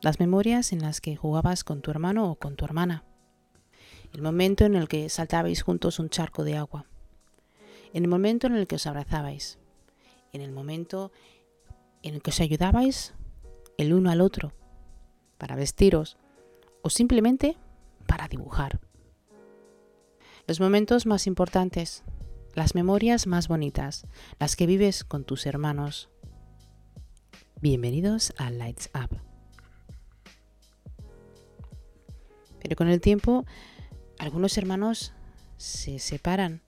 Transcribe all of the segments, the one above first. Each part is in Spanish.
las memorias en las que jugabas con tu hermano o con tu hermana, el momento en el que saltabais juntos un charco de agua, en el momento en el que os abrazabais, en el momento en el que os ayudabais el uno al otro para vestiros o simplemente para dibujar. Los momentos más importantes, las memorias más bonitas, las que vives con tus hermanos. Bienvenidos a Lights Up. Con el tiempo, algunos hermanos se separan.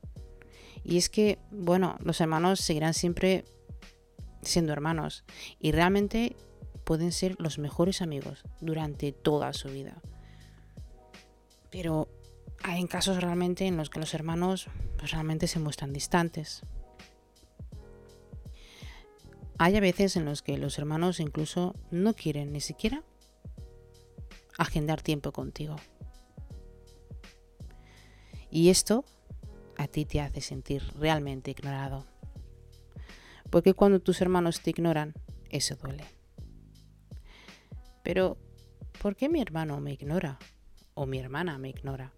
Y es que, bueno, los hermanos seguirán siempre siendo hermanos. Y realmente pueden ser los mejores amigos durante toda su vida. Pero hay casos realmente en los que los hermanos pues, realmente se muestran distantes. Hay a veces en los que los hermanos incluso no quieren ni siquiera agendar tiempo contigo. Y esto a ti te hace sentir realmente ignorado. Porque cuando tus hermanos te ignoran, eso duele. Pero, ¿por qué mi hermano me ignora? ¿O mi hermana me ignora?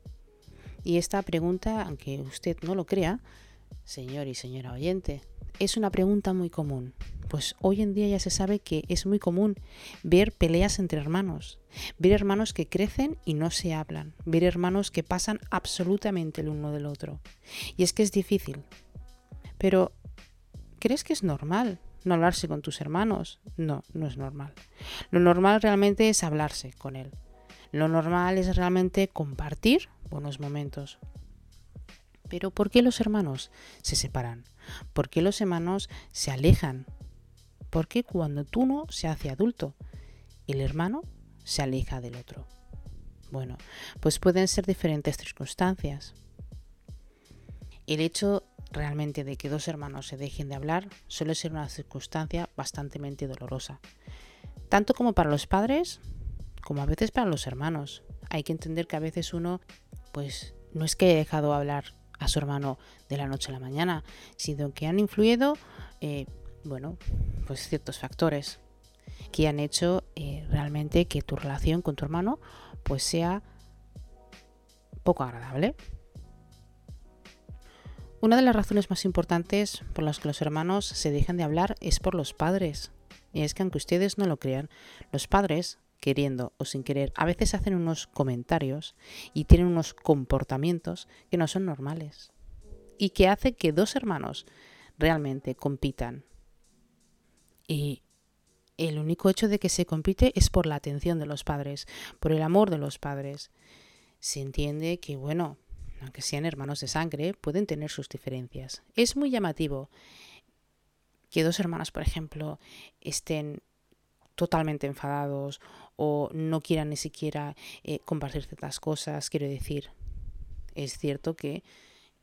Y esta pregunta, aunque usted no lo crea, señor y señora oyente, es una pregunta muy común pues hoy en día ya se sabe que es muy común ver peleas entre hermanos, ver hermanos que crecen y no se hablan, ver hermanos que pasan absolutamente el uno del otro. Y es que es difícil. Pero, ¿crees que es normal no hablarse con tus hermanos? No, no es normal. Lo normal realmente es hablarse con él. Lo normal es realmente compartir buenos momentos. Pero ¿por qué los hermanos se separan? ¿Por qué los hermanos se alejan? Porque cuando tú no se hace adulto, el hermano se aleja del otro. Bueno, pues pueden ser diferentes circunstancias. El hecho realmente de que dos hermanos se dejen de hablar suele ser una circunstancia bastante dolorosa, tanto como para los padres como a veces para los hermanos. Hay que entender que a veces uno, pues no es que haya dejado hablar a su hermano de la noche a la mañana, sino que han influido eh, bueno, pues ciertos factores que han hecho eh, realmente que tu relación con tu hermano pues sea poco agradable. Una de las razones más importantes por las que los hermanos se dejan de hablar es por los padres. Y es que aunque ustedes no lo crean, los padres, queriendo o sin querer, a veces hacen unos comentarios y tienen unos comportamientos que no son normales. Y que hace que dos hermanos realmente compitan y el único hecho de que se compite es por la atención de los padres, por el amor de los padres. Se entiende que, bueno, aunque sean hermanos de sangre, pueden tener sus diferencias. Es muy llamativo que dos hermanas, por ejemplo, estén totalmente enfadados o no quieran ni siquiera eh, compartir ciertas cosas. Quiero decir, es cierto que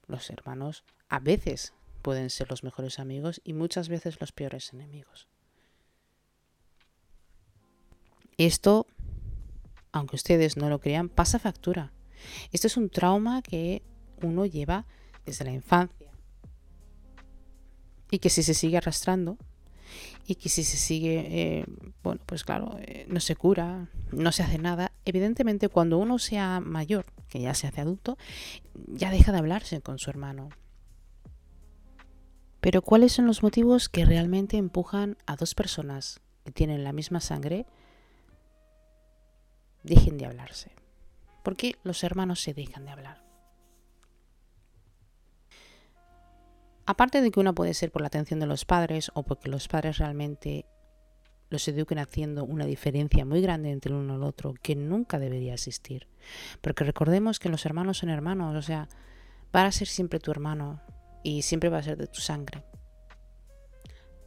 los hermanos a veces pueden ser los mejores amigos y muchas veces los peores enemigos. Esto, aunque ustedes no lo crean, pasa factura. Esto es un trauma que uno lleva desde la infancia y que si se sigue arrastrando y que si se sigue, eh, bueno, pues claro, eh, no se cura, no se hace nada, evidentemente cuando uno sea mayor, que ya se hace adulto, ya deja de hablarse con su hermano. Pero ¿cuáles son los motivos que realmente empujan a dos personas que tienen la misma sangre dejen de hablarse. ¿Por qué los hermanos se dejan de hablar? Aparte de que uno puede ser por la atención de los padres o porque los padres realmente los eduquen haciendo una diferencia muy grande entre el uno y el otro que nunca debería existir. Porque recordemos que los hermanos son hermanos, o sea, va a ser siempre tu hermano y siempre va a ser de tu sangre.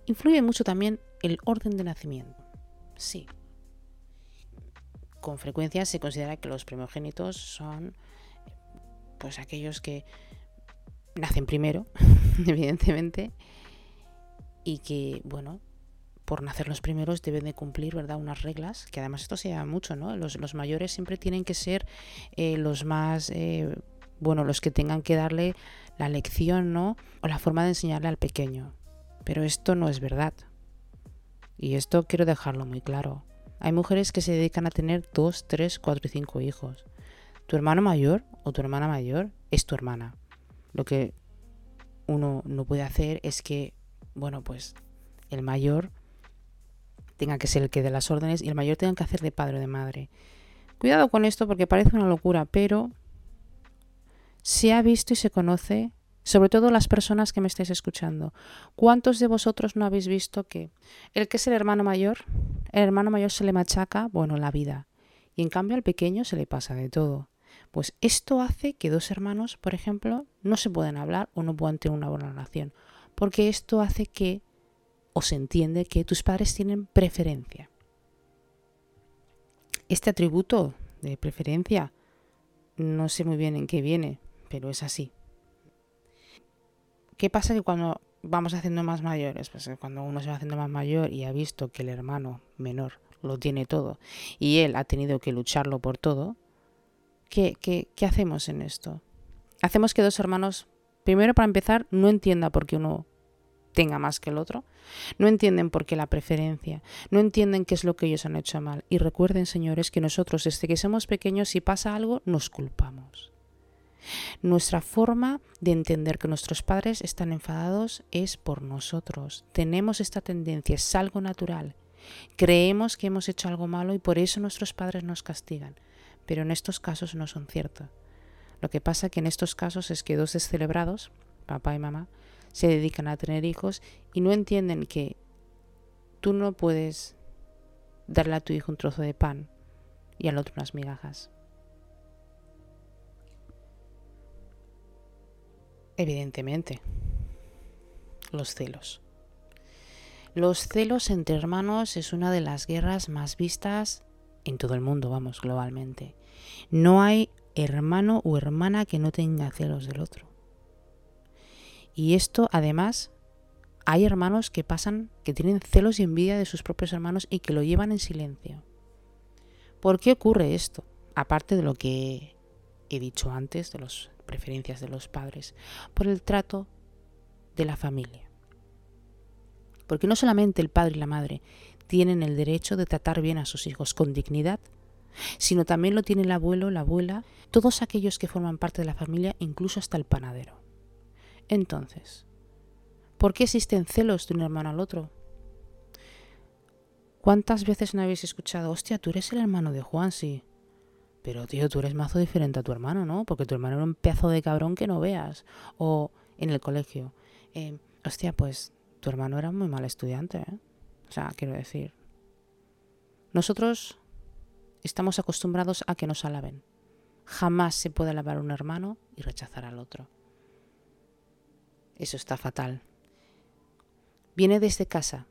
Influye mucho también el orden de nacimiento. Sí, con frecuencia se considera que los primogénitos son pues aquellos que nacen primero, evidentemente, y que, bueno, por nacer los primeros deben de cumplir, ¿verdad?, unas reglas, que además esto se llama mucho, ¿no? Los, los mayores siempre tienen que ser eh, los más, eh, bueno, los que tengan que darle la lección, ¿no? O la forma de enseñarle al pequeño. Pero esto no es verdad. Y esto quiero dejarlo muy claro Hay mujeres que se dedican a tener dos, tres, cuatro y cinco hijos. Tu hermano mayor o tu hermana mayor es tu hermana. Lo que uno no puede hacer es que, bueno, pues el mayor tenga que ser el que dé las órdenes y el mayor tenga que hacer de padre o de madre. Cuidado con esto porque parece una locura, pero se ha visto y se conoce, sobre todo las personas que me estáis escuchando. ¿Cuántos de vosotros no habéis visto que el que es el hermano mayor, el hermano mayor se le machaca, bueno, la vida, y en cambio al pequeño se le pasa de todo? Pues esto hace que dos hermanos, por ejemplo, no se puedan hablar o no puedan tener una buena relación, porque esto hace que o se entiende que tus padres tienen preferencia. Este atributo de preferencia no sé muy bien en qué viene, pero es así. ¿Qué pasa que cuando vamos haciendo más mayores? Pues cuando uno se va haciendo más mayor y ha visto que el hermano menor lo tiene todo y él ha tenido que lucharlo por todo, ¿qué, hacemos en esto? Hacemos que dos hermanos, primero para empezar, no entienda por qué uno tenga más que el otro. No entienden por qué la preferencia, no entienden qué es lo que ellos han hecho mal. Y recuerden, señores, que nosotros desde que somos pequeños, si pasa algo, nos culpamos. Nuestra forma de entender que nuestros padres están enfadados es por nosotros. Tenemos esta tendencia, es algo natural. Creemos que hemos hecho algo malo y por eso nuestros padres nos castigan. Pero en estos casos no son ciertos. Lo que pasa que en estos casos es que dos descelebrados, papá y mamá, se dedican a tener hijos y no entienden que tú no puedes darle a tu hijo un trozo de pan y al otro unas migajas. Evidentemente, los celos. Los celos entre hermanos es una de las guerras más vistas en todo el mundo, vamos, globalmente. No hay hermano o hermana que no tenga celos del otro. Y esto además hay hermanos que pasan, que tienen celos y envidia de sus propios hermanos y que lo llevan en silencio. ¿Por qué ocurre esto? Aparte de lo que he dicho antes, de las preferencias de los padres, por el trato de la familia. Porque no solamente el padre y la madre tienen el derecho de tratar bien a sus hijos con dignidad, sino también lo tiene el abuelo, la abuela, todos aquellos que forman parte de la familia, incluso hasta el panadero. Entonces, ¿por qué existen celos de un hermano al otro? ¿Cuántas veces no habéis escuchado, hostia, tú eres el hermano de Juan, sí? Pero tío, tú eres mazo diferente a tu hermano, ¿no? Porque tu hermano era un pedazo de cabrón que no veas. O en el colegio, eh, hostia, pues tu hermano era muy mal estudiante, ¿eh? Quiero decir, nosotros estamos acostumbrados a que nos alaben. Jamás se puede alabar a un hermano y rechazar al otro. Eso está fatal. Viene desde casa.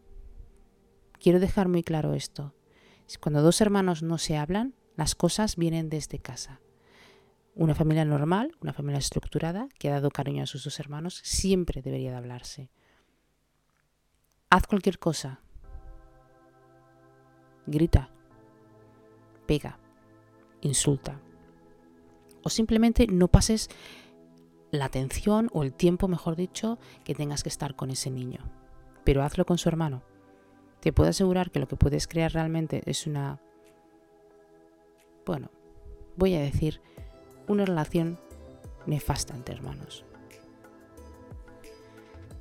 Quiero dejar muy claro esto. Cuando dos hermanos no se hablan, las cosas vienen desde casa. Una familia normal, una familia estructurada, que ha dado cariño a sus dos hermanos, siempre debería de hablarse. Haz cualquier cosa. Grita. Pega. Insulta. O simplemente no pases la atención o el tiempo, mejor dicho, que tengas que estar con ese niño. Pero hazlo con su hermano. Te puedo asegurar que lo que puedes crear realmente es una, bueno, voy a decir, una relación nefasta entre hermanos.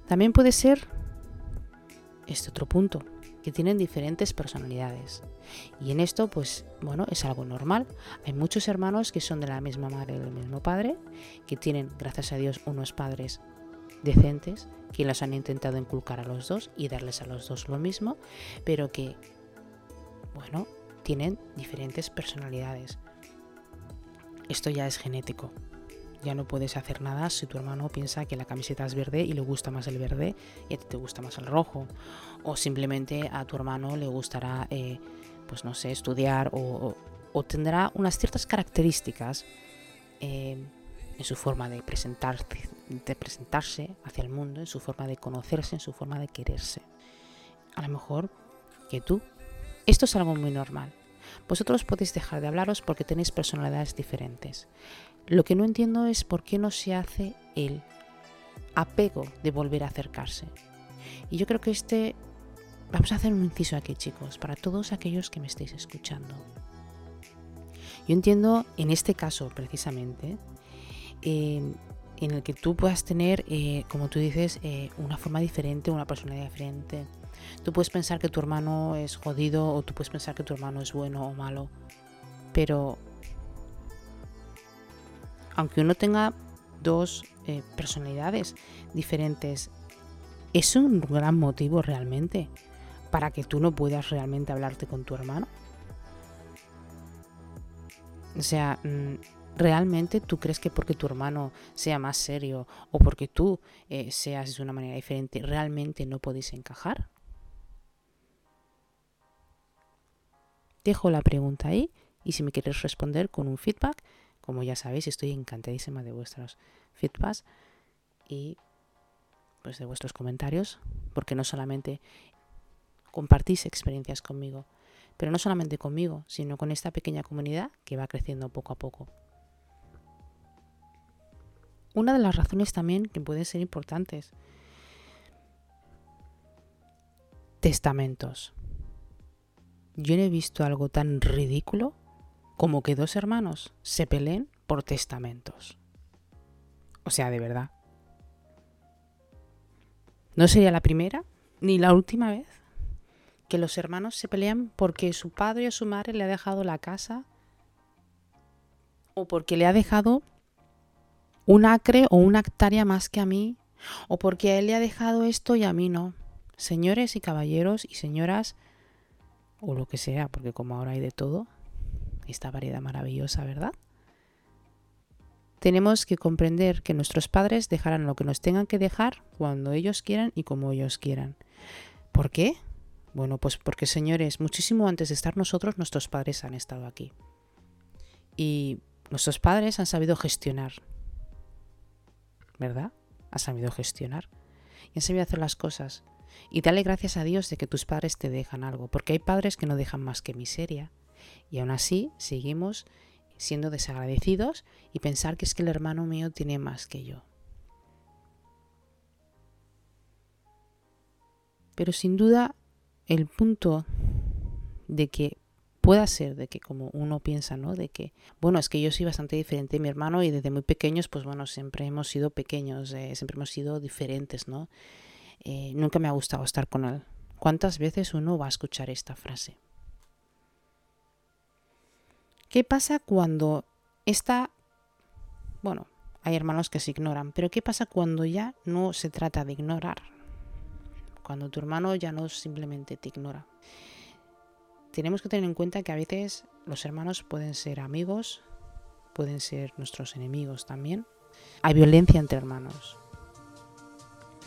También puede ser este otro punto, que tienen diferentes personalidades. Y en esto, pues bueno, es algo normal. Hay muchos hermanos que son de la misma madre y del mismo padre, que tienen, gracias a Dios, unos padres decentes, que los han intentado inculcar a los dos y darles a los dos lo mismo, pero que, bueno, tienen diferentes personalidades. Esto ya es genético. Ya no puedes hacer nada si tu hermano piensa que la camiseta es verde y le gusta más el verde y a ti te gusta más el rojo. O simplemente a tu hermano le gustará, eh, pues no sé, estudiar o, tendrá unas ciertas características eh, en su forma de, presentarse, de presentarse hacia el mundo, en su forma de conocerse, en su forma de quererse. A lo mejor que tú. Esto es algo muy normal. Vosotros podéis dejar de hablaros porque tenéis personalidades diferentes. Lo que no entiendo es por qué no se hace el apego de volver a acercarse. Y yo creo que este vamos a hacer un inciso aquí, chicos, para todos aquellos que me estéis escuchando. Yo entiendo en este caso precisamente eh, en el que tú puedas tener, eh, como tú dices, eh, una forma diferente, una personalidad diferente. Tú puedes pensar que tu hermano es jodido o tú puedes pensar que tu hermano es bueno o malo. Pero aunque uno tenga dos eh, personalidades diferentes, ¿es un gran motivo realmente para que tú no puedas realmente hablarte con tu hermano? O sea, mm, ¿realmente tú crees que porque tu hermano sea más serio o porque tú eh, seas de una manera diferente, realmente no podéis encajar? Dejo la pregunta ahí y si me quieres responder con un feedback, como ya sabéis, estoy encantadísima de vuestros feedbacks y pues de vuestros comentarios, porque no solamente compartís experiencias conmigo, pero no solamente conmigo, sino con esta pequeña comunidad que va creciendo poco a poco. Una de las razones también que pueden ser importantes. Testamentos. Yo no he visto algo tan ridículo como que dos hermanos se peleen por testamentos. O sea, de verdad. No sería la primera ni la última vez que los hermanos se pelean porque su padre o su madre le ha dejado la casa o porque le ha dejado un acre o una hectárea más que a mí, o porque a él le ha dejado esto y a mí no. Señores y caballeros y señoras, o lo que sea, porque como ahora hay de todo, esta variedad maravillosa, ¿verdad? Tenemos que comprender que nuestros padres dejarán lo que nos tengan que dejar cuando ellos quieran y como ellos quieran. ¿Por qué? Bueno, pues porque señores, muchísimo antes de estar nosotros, nuestros padres han estado aquí. Y nuestros padres han sabido gestionar ¿verdad? Has sabido gestionar y has sabido hacer las cosas. Y dale gracias a Dios de que tus padres te dejan algo, porque hay padres que no dejan más que miseria. Y aún así seguimos siendo desagradecidos y pensar que es que el hermano mío tiene más que yo. Pero sin duda el punto de que pueda ser de que como uno piensa, ¿no? De que, bueno, es que yo soy bastante diferente de mi hermano y desde muy pequeños, pues bueno, siempre hemos sido pequeños, eh, siempre hemos sido diferentes, ¿no? Eh, nunca me ha gustado estar con él. ¿Cuántas veces uno va a escuchar esta frase? ¿Qué pasa cuando esta, bueno, hay hermanos que se ignoran, pero ¿qué pasa cuando ya no se trata de ignorar? Cuando tu hermano ya no simplemente te ignora tenemos que tener en cuenta que a veces los hermanos pueden ser amigos, pueden ser nuestros enemigos también. Hay violencia entre hermanos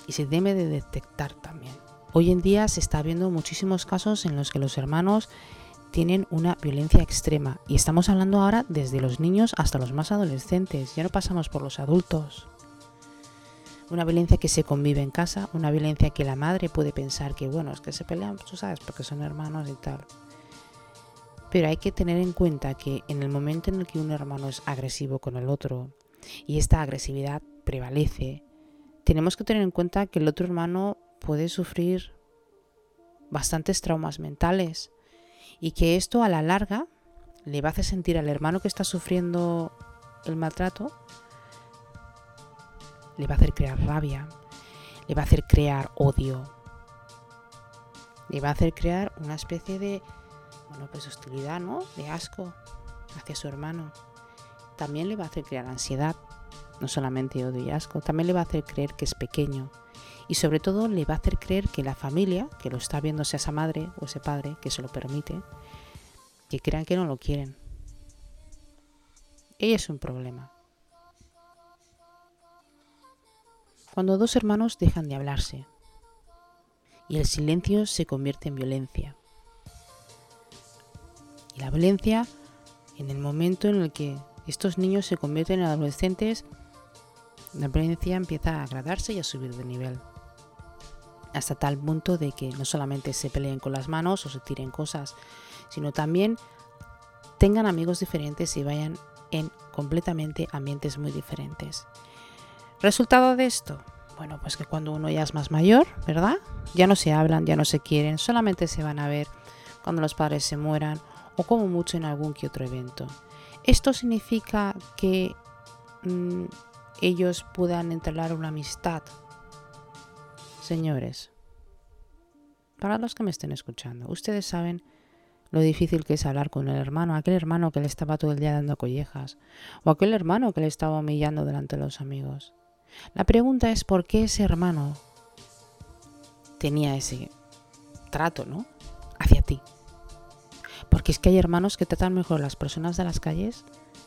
y se debe de detectar también. Hoy en día se está viendo muchísimos casos en los que los hermanos tienen una violencia extrema y estamos hablando ahora desde los niños hasta los más adolescentes, ya no pasamos por los adultos. Una violencia que se convive en casa, una violencia que la madre puede pensar que bueno, es que se pelean, tú sabes, porque son hermanos y tal. Pero hay que tener en cuenta que en el momento en el que un hermano es agresivo con el otro y esta agresividad prevalece, tenemos que tener en cuenta que el otro hermano puede sufrir bastantes traumas mentales y que esto a la larga le va a hacer sentir al hermano que está sufriendo el maltrato, le va a hacer crear rabia, le va a hacer crear odio, le va a hacer crear una especie de bueno, pues hostilidad, ¿no? De asco hacia su hermano. También le va a hacer crear ansiedad, no solamente odio y asco, también le va a hacer creer que es pequeño. Y sobre todo le va a hacer creer que la familia, que lo está viendo, sea esa madre o ese padre, que se lo permite, que crean que no lo quieren. Ella es un problema. Cuando dos hermanos dejan de hablarse y el silencio se convierte en violencia. Y la violencia, en el momento en el que estos niños se convierten en adolescentes, la violencia empieza a agradarse y a subir de nivel. Hasta tal punto de que no solamente se peleen con las manos o se tiren cosas, sino también tengan amigos diferentes y vayan en completamente ambientes muy diferentes. Resultado de esto, Bueno, pues que cuando uno ya es más mayor, ¿verdad? Ya no se hablan, ya no se quieren, solamente se van a ver cuando los padres se mueran o como mucho en algún que otro evento. Esto significa que mm, ellos puedan entablar una amistad. Señores, para los que me estén escuchando, ustedes saben lo difícil que es hablar con el hermano, aquel hermano que le estaba todo el día dando collejas, o aquel hermano que le estaba humillando delante de los amigos. La pregunta es por qué ese hermano tenía ese trato, ¿no? Hacia ti. Porque es que hay hermanos que tratan mejor a las personas de las calles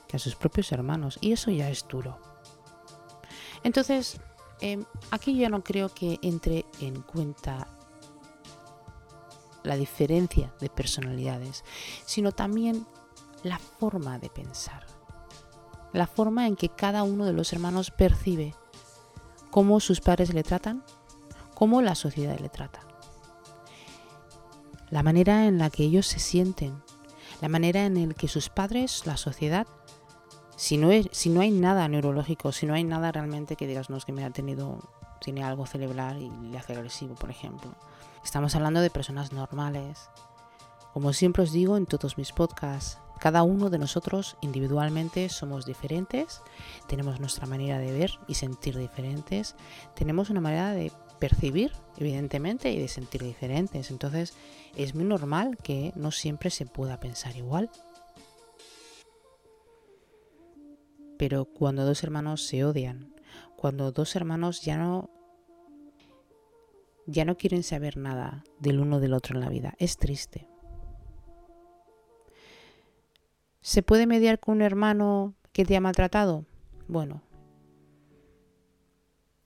que a sus propios hermanos, y eso ya es duro. Entonces, em, aquí yo no creo que entre en cuenta la diferencia de personalidades, sino también la forma de pensar, la forma en que cada uno de los hermanos percibe cómo sus padres le tratan, cómo la sociedad le trata, la manera en la que ellos se sienten, la manera en la que sus padres, la sociedad, si no, si no hay nada neurológico, si no hay nada realmente que digas, no, es que me ha tenido, tiene algo cerebral y le hace agresivo, por ejemplo. Estamos hablando de personas normales. Como siempre os digo en todos mis podcasts, cada uno de nosotros individualmente somos diferentes, tenemos nuestra manera de ver y sentir diferentes, tenemos una manera de percibir, evidentemente, y de sentir diferentes. Entonces es muy normal que no siempre se pueda pensar igual. Pero cuando dos hermanos se odian, cuando dos hermanos ya no ya no quieren saber nada del uno del otro en la vida, es triste. ¿Se puede mediar con un hermano que te ha maltratado? Bueno,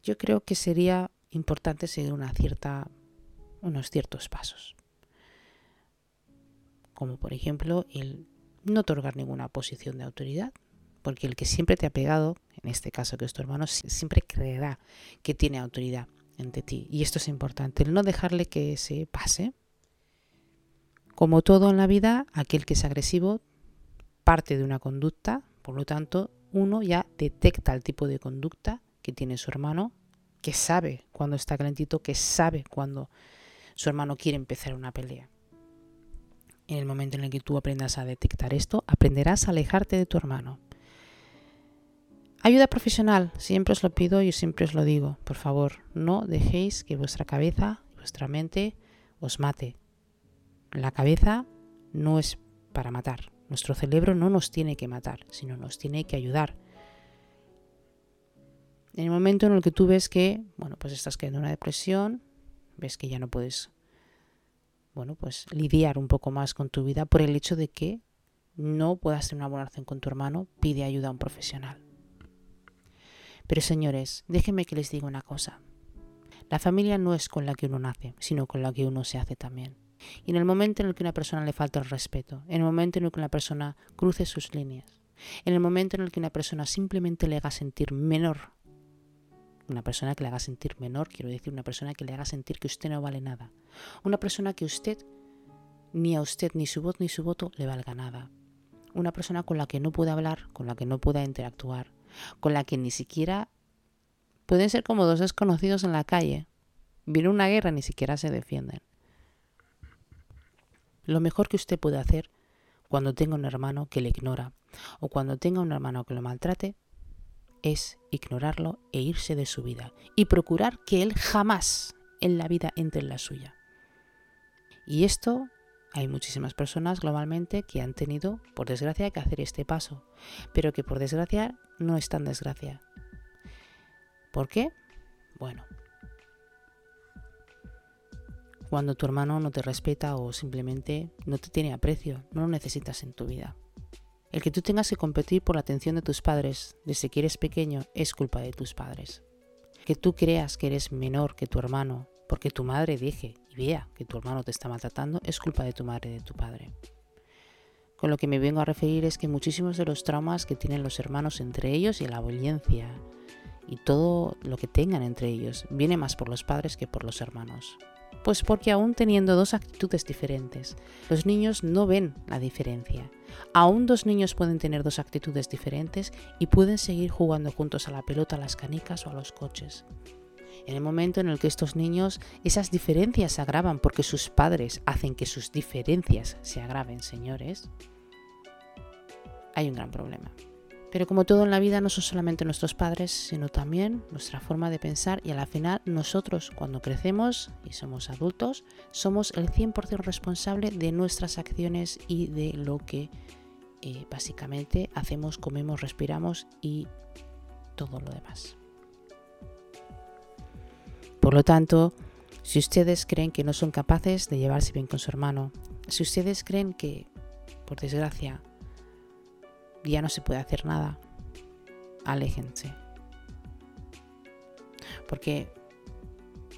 yo creo que sería importante seguir una cierta, unos ciertos pasos. Como por ejemplo el no otorgar ninguna posición de autoridad, porque el que siempre te ha pegado, en este caso que es tu hermano, siempre creerá que tiene autoridad entre ti. Y esto es importante, el no dejarle que se pase. Como todo en la vida, aquel que es agresivo parte de una conducta, por lo tanto, uno ya detecta el tipo de conducta que tiene su hermano que sabe cuando está calentito, que sabe cuando su hermano quiere empezar una pelea. En el momento en el que tú aprendas a detectar esto, aprenderás a alejarte de tu hermano. Ayuda profesional, siempre os lo pido y siempre os lo digo. Por favor, no dejéis que vuestra cabeza, vuestra mente os mate. La cabeza no es para matar. Nuestro cerebro no nos tiene que matar, sino nos tiene que ayudar en el momento en el que tú ves que, bueno, pues estás cayendo en una depresión, ves que ya no puedes, bueno, pues lidiar un poco más con tu vida por el hecho de que no puedas tener una buena relación con tu hermano, pide ayuda a un profesional. Pero señores, déjenme que les diga una cosa. La familia no es con la que uno nace, sino con la que uno se hace también. Y en el momento en el que una persona le falta el respeto, en el momento en el que una persona cruce sus líneas, en el momento en el que una persona simplemente le haga sentir menor una persona que le haga sentir menor, quiero decir, una persona que le haga sentir que usted no vale nada. Una persona que usted, ni a usted, ni su voz, ni su voto le valga nada. Una persona con la que no pueda hablar, con la que no pueda interactuar, con la que ni siquiera pueden ser como dos desconocidos en la calle. Viene una guerra, ni siquiera se defienden. Lo mejor que usted puede hacer cuando tenga un hermano que le ignora o cuando tenga un hermano que lo maltrate es ignorarlo e irse de su vida y procurar que él jamás en la vida entre en la suya. Y esto hay muchísimas personas globalmente que han tenido, por desgracia, que hacer este paso, pero que por desgracia no es tan desgracia. ¿Por qué? Bueno, cuando tu hermano no te respeta o simplemente no te tiene aprecio, no lo necesitas en tu vida. El que tú tengas que competir por la atención de tus padres desde que eres pequeño es culpa de tus padres. Que tú creas que eres menor que tu hermano porque tu madre deje y que tu hermano te está maltratando es culpa de tu madre y de tu padre. Con lo que me vengo a referir es que muchísimos de los traumas que tienen los hermanos entre ellos y la violencia y todo lo que tengan entre ellos viene más por los padres que por los hermanos. Pues porque aún teniendo dos actitudes diferentes, los niños no ven la diferencia. Aún dos niños pueden tener dos actitudes diferentes y pueden seguir jugando juntos a la pelota, a las canicas o a los coches. En el momento en el que estos niños, esas diferencias se agravan porque sus padres hacen que sus diferencias se agraven, señores, hay un gran problema. Pero como todo en la vida, no son solamente nuestros padres, sino también nuestra forma de pensar y a la final nosotros cuando crecemos y somos adultos, somos el 100% responsable de nuestras acciones y de lo que eh, básicamente hacemos, comemos, respiramos y todo lo demás. Por lo tanto, si ustedes creen que no son capaces de llevarse bien con su hermano, si ustedes creen que, por desgracia, ya no se puede hacer nada, aléjense. Porque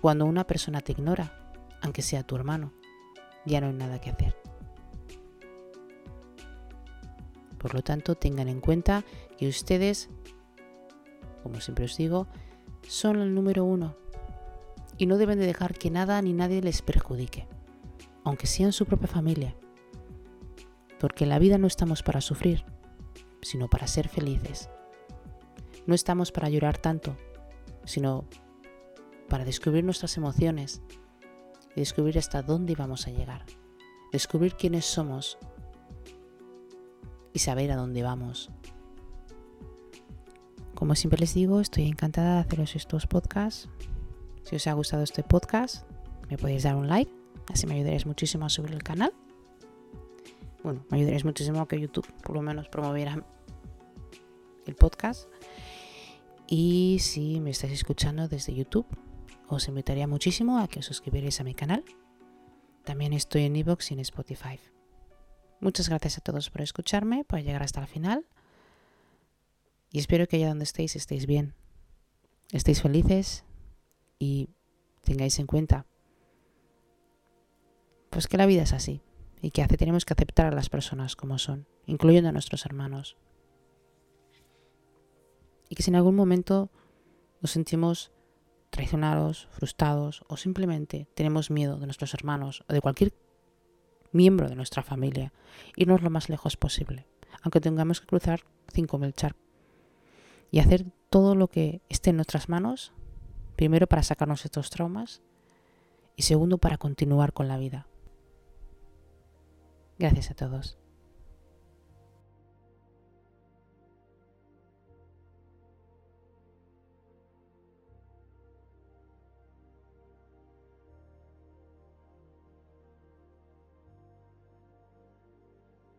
cuando una persona te ignora, aunque sea tu hermano, ya no hay nada que hacer. Por lo tanto, tengan en cuenta que ustedes, como siempre os digo, son el número uno y no deben de dejar que nada ni nadie les perjudique, aunque sea en su propia familia. Porque en la vida no estamos para sufrir, sino para ser felices. No estamos para llorar tanto, sino para descubrir nuestras emociones y descubrir hasta dónde vamos a llegar, descubrir quiénes somos y saber a dónde vamos. Como siempre les digo, estoy encantada de haceros estos podcasts. Si os ha gustado este podcast, me podéis dar un like, así me ayudaréis muchísimo a subir el canal bueno, me ayudaréis muchísimo que YouTube por lo menos promoviera el podcast. Y si me estáis escuchando desde YouTube, os invitaría muchísimo a que os suscribierais a mi canal. También estoy en Evox y en Spotify. Muchas gracias a todos por escucharme, por llegar hasta el final. Y espero que allá donde estéis estéis bien, estéis felices y tengáis en cuenta pues que la vida es así y que hace, tenemos que aceptar a las personas como son, incluyendo a nuestros hermanos. Y que si en algún momento nos sentimos traicionados, frustrados o simplemente tenemos miedo de nuestros hermanos o de cualquier miembro de nuestra familia, irnos lo más lejos posible, aunque tengamos que cruzar 5.000 charcos y hacer todo lo que esté en nuestras manos, primero para sacarnos estos traumas y segundo para continuar con la vida. Gracias a todos.